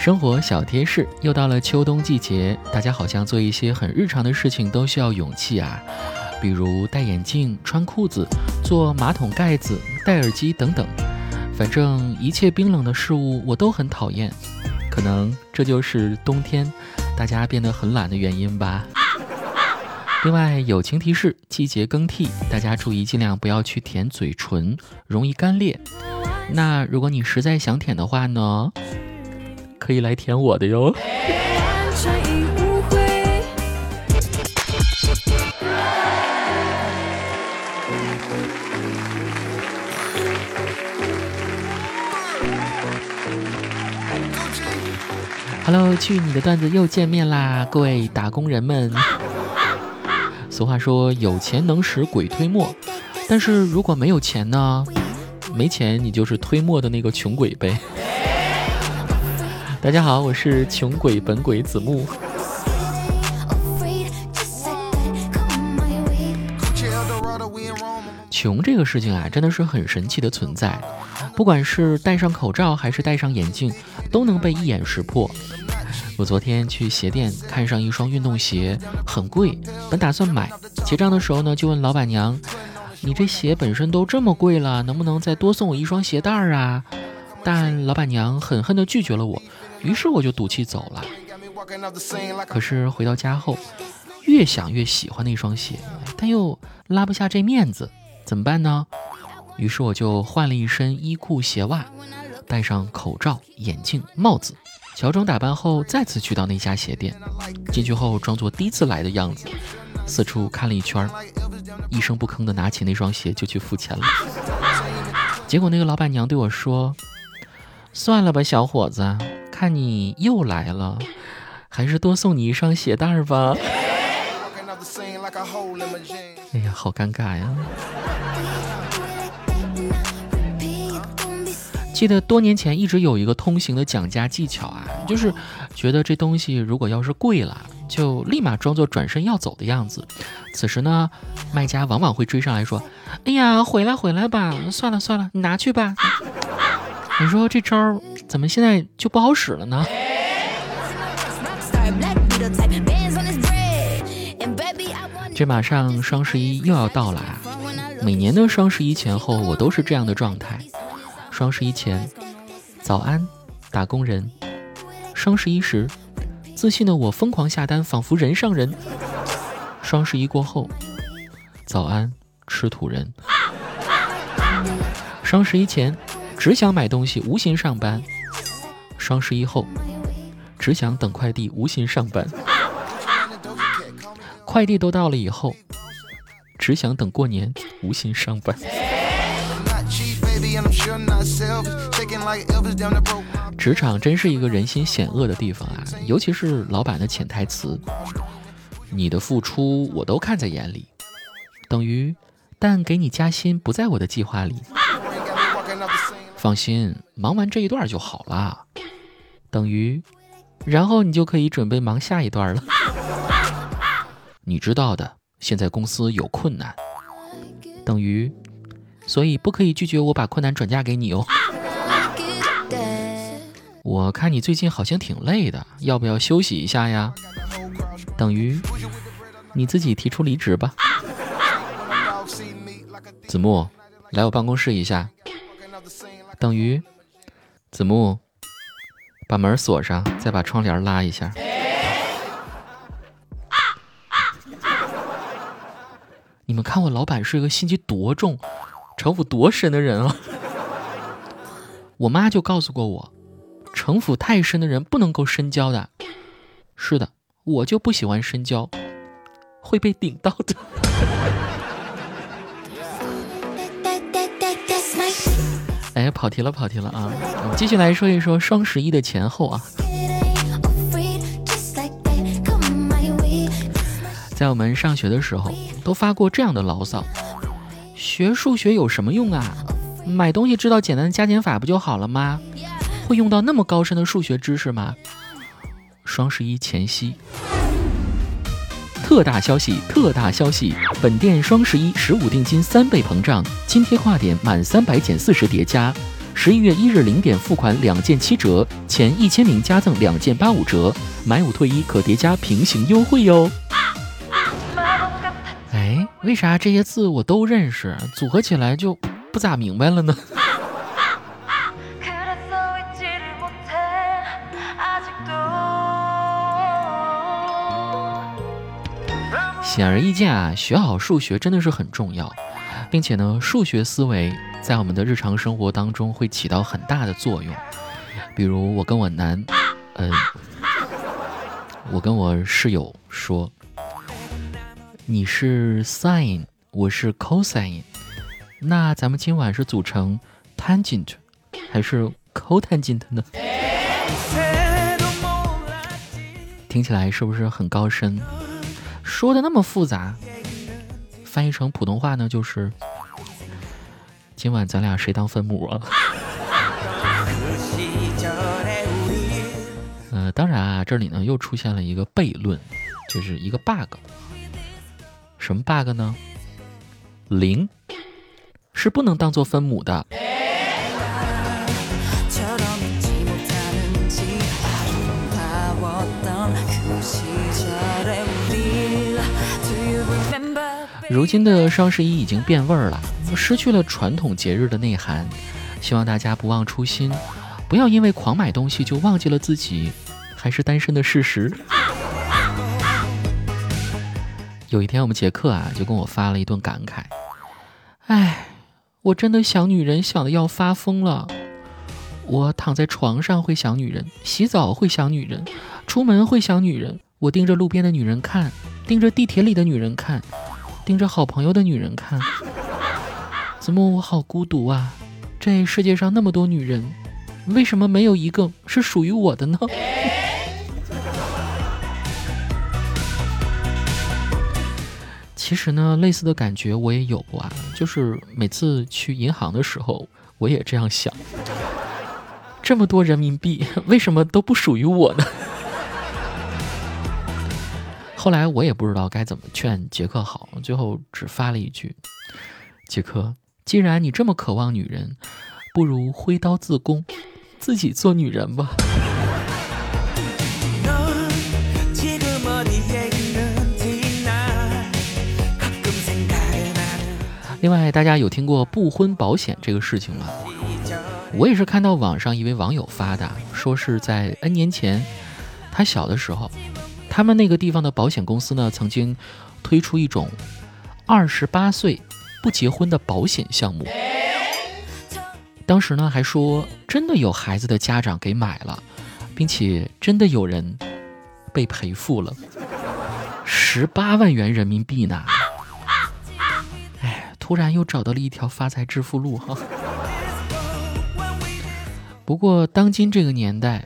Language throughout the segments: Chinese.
生活小贴士，又到了秋冬季节，大家好像做一些很日常的事情都需要勇气啊，比如戴眼镜、穿裤子、做马桶盖子、戴耳机等等。反正一切冰冷的事物我都很讨厌，可能这就是冬天大家变得很懒的原因吧。另外，友情提示：季节更替，大家注意尽量不要去舔嘴唇，容易干裂。那如果你实在想舔的话呢？可以来舔我的哟。Hello，去你的段子又见面啦，各位打工人们。俗话说有钱能使鬼推磨，但是如果没有钱呢？没钱你就是推磨的那个穷鬼呗。大家好，我是穷鬼本鬼子木。穷这个事情啊，真的是很神奇的存在。不管是戴上口罩还是戴上眼镜，都能被一眼识破。我昨天去鞋店看上一双运动鞋，很贵，本打算买。结账的时候呢，就问老板娘：“你这鞋本身都这么贵了，能不能再多送我一双鞋带儿啊？”但老板娘狠狠地拒绝了我。于是我就赌气走了。可是回到家后，越想越喜欢那双鞋，但又拉不下这面子，怎么办呢？于是我就换了一身衣裤鞋袜，戴上口罩、眼镜、帽子，乔装打扮后再次去到那家鞋店。进去后装作第一次来的样子，四处看了一圈，一声不吭地拿起那双鞋就去付钱了。结果那个老板娘对我说：“算了吧，小伙子。”看你又来了，还是多送你一双鞋带吧。哎呀，好尴尬呀！记得多年前一直有一个通行的讲价技巧啊，就是觉得这东西如果要是贵了，就立马装作转身要走的样子。此时呢，卖家往往会追上来说：“哎呀，回来回来吧，算了算了，你拿去吧。”你说这招怎么现在就不好使了呢？这马上双十一又要到了啊！每年的双十一前后，我都是这样的状态。双十一前，早安，打工人；双十一时，自信的我疯狂下单，仿佛人上人；双十一过后，早安，吃土人；双十一前。只想买东西，无心上班。双十一后，只想等快递，无心上班。快递都到了以后，只想等过年，无心上班。职场真是一个人心险恶的地方啊，尤其是老板的潜台词：“你的付出我都看在眼里，等于，但给你加薪不在我的计划里。”放心，忙完这一段就好了，等于，然后你就可以准备忙下一段了。你知道的，现在公司有困难，等于，所以不可以拒绝我把困难转嫁给你哦。我看你最近好像挺累的，要不要休息一下呀？等于，你自己提出离职吧。子木，来我办公室一下。等于，子木，把门锁上，再把窗帘拉一下。你们看我老板是一个心机多重、城府多深的人啊！我妈就告诉过我，城府太深的人不能够深交的。是的，我就不喜欢深交，会被顶到的。哎，跑题了，跑题了啊！我们继续来说一说双十一的前后啊。在我们上学的时候，都发过这样的牢骚：学数学有什么用啊？买东西知道简单的加减法不就好了吗？会用到那么高深的数学知识吗？双十一前夕。特大消息！特大消息！本店双十一十五定金三倍膨胀，津贴跨点满三百减四十叠加，十一月一日零点付款两件七折，前一千名加赠两件八五折，买五退一可叠加平行优惠哟。哎，为啥这些字我都认识，组合起来就不咋明白了呢？显而易见啊，学好数学真的是很重要，并且呢，数学思维在我们的日常生活当中会起到很大的作用。比如我跟我男，嗯，我跟我室友说，你是 sin，我是 cosine，那咱们今晚是组成 tangent 还是 cotangent 呢？听起来是不是很高深？说的那么复杂，翻译成普通话呢，就是今晚咱俩谁当分母啊？呃，当然啊，这里呢又出现了一个悖论，就是一个 bug。什么 bug 呢？零是不能当做分母的。如今的双十一已经变味儿了，失去了传统节日的内涵。希望大家不忘初心，不要因为狂买东西就忘记了自己还是单身的事实。有一天，我们杰克啊就跟我发了一顿感慨：“哎，我真的想女人，想的要发疯了。我躺在床上会想女人，洗澡会想女人，出门会想女人。我盯着路边的女人看，盯着地铁里的女人看。”盯着好朋友的女人看，怎么我好孤独啊？这世界上那么多女人，为什么没有一个是属于我的呢？其实呢，类似的感觉我也有过啊，就是每次去银行的时候，我也这样想：这么多人民币，为什么都不属于我呢？后来我也不知道该怎么劝杰克好，最后只发了一句：“杰克，既然你这么渴望女人，不如挥刀自宫，自己做女人吧。”另外，大家有听过不婚保险这个事情吗？我也是看到网上一位网友发的，说是在 N 年前，他小的时候。他们那个地方的保险公司呢，曾经推出一种二十八岁不结婚的保险项目。当时呢，还说真的有孩子的家长给买了，并且真的有人被赔付了十八万元人民币呢。哎，突然又找到了一条发财致富路哈。不过当今这个年代，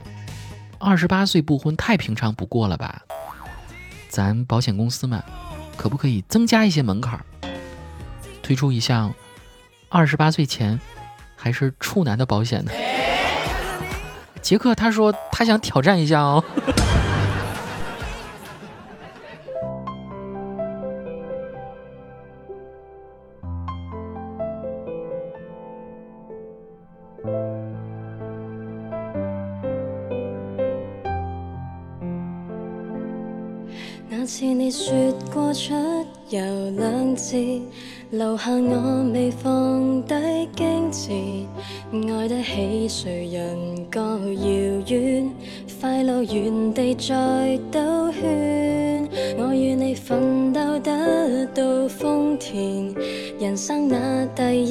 二十八岁不婚太平常不过了吧？咱保险公司们，可不可以增加一些门槛儿，推出一项二十八岁前还是处男的保险呢？杰克他说他想挑战一下哦。那次你说过出游两次，留下我未放低矜持。爱得起谁人各遥远，快乐原地再兜圈。我与你奋斗得到丰田，人生那第一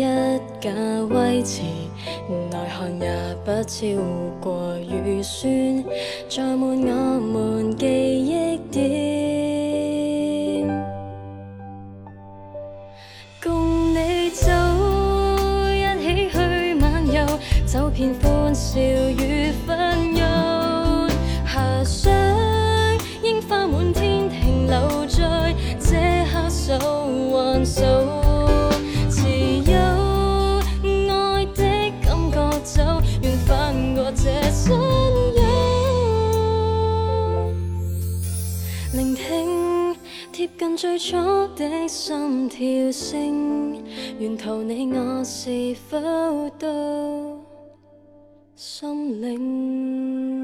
架威驰，内涵也不超过预算，载满我们记忆点。遍欢笑与纷扰，遐想樱花满天停留在这刻数还数，持有爱的感觉走，愿翻过这山丘，聆听贴近最初的心跳声，沿途你我是否都？心灵。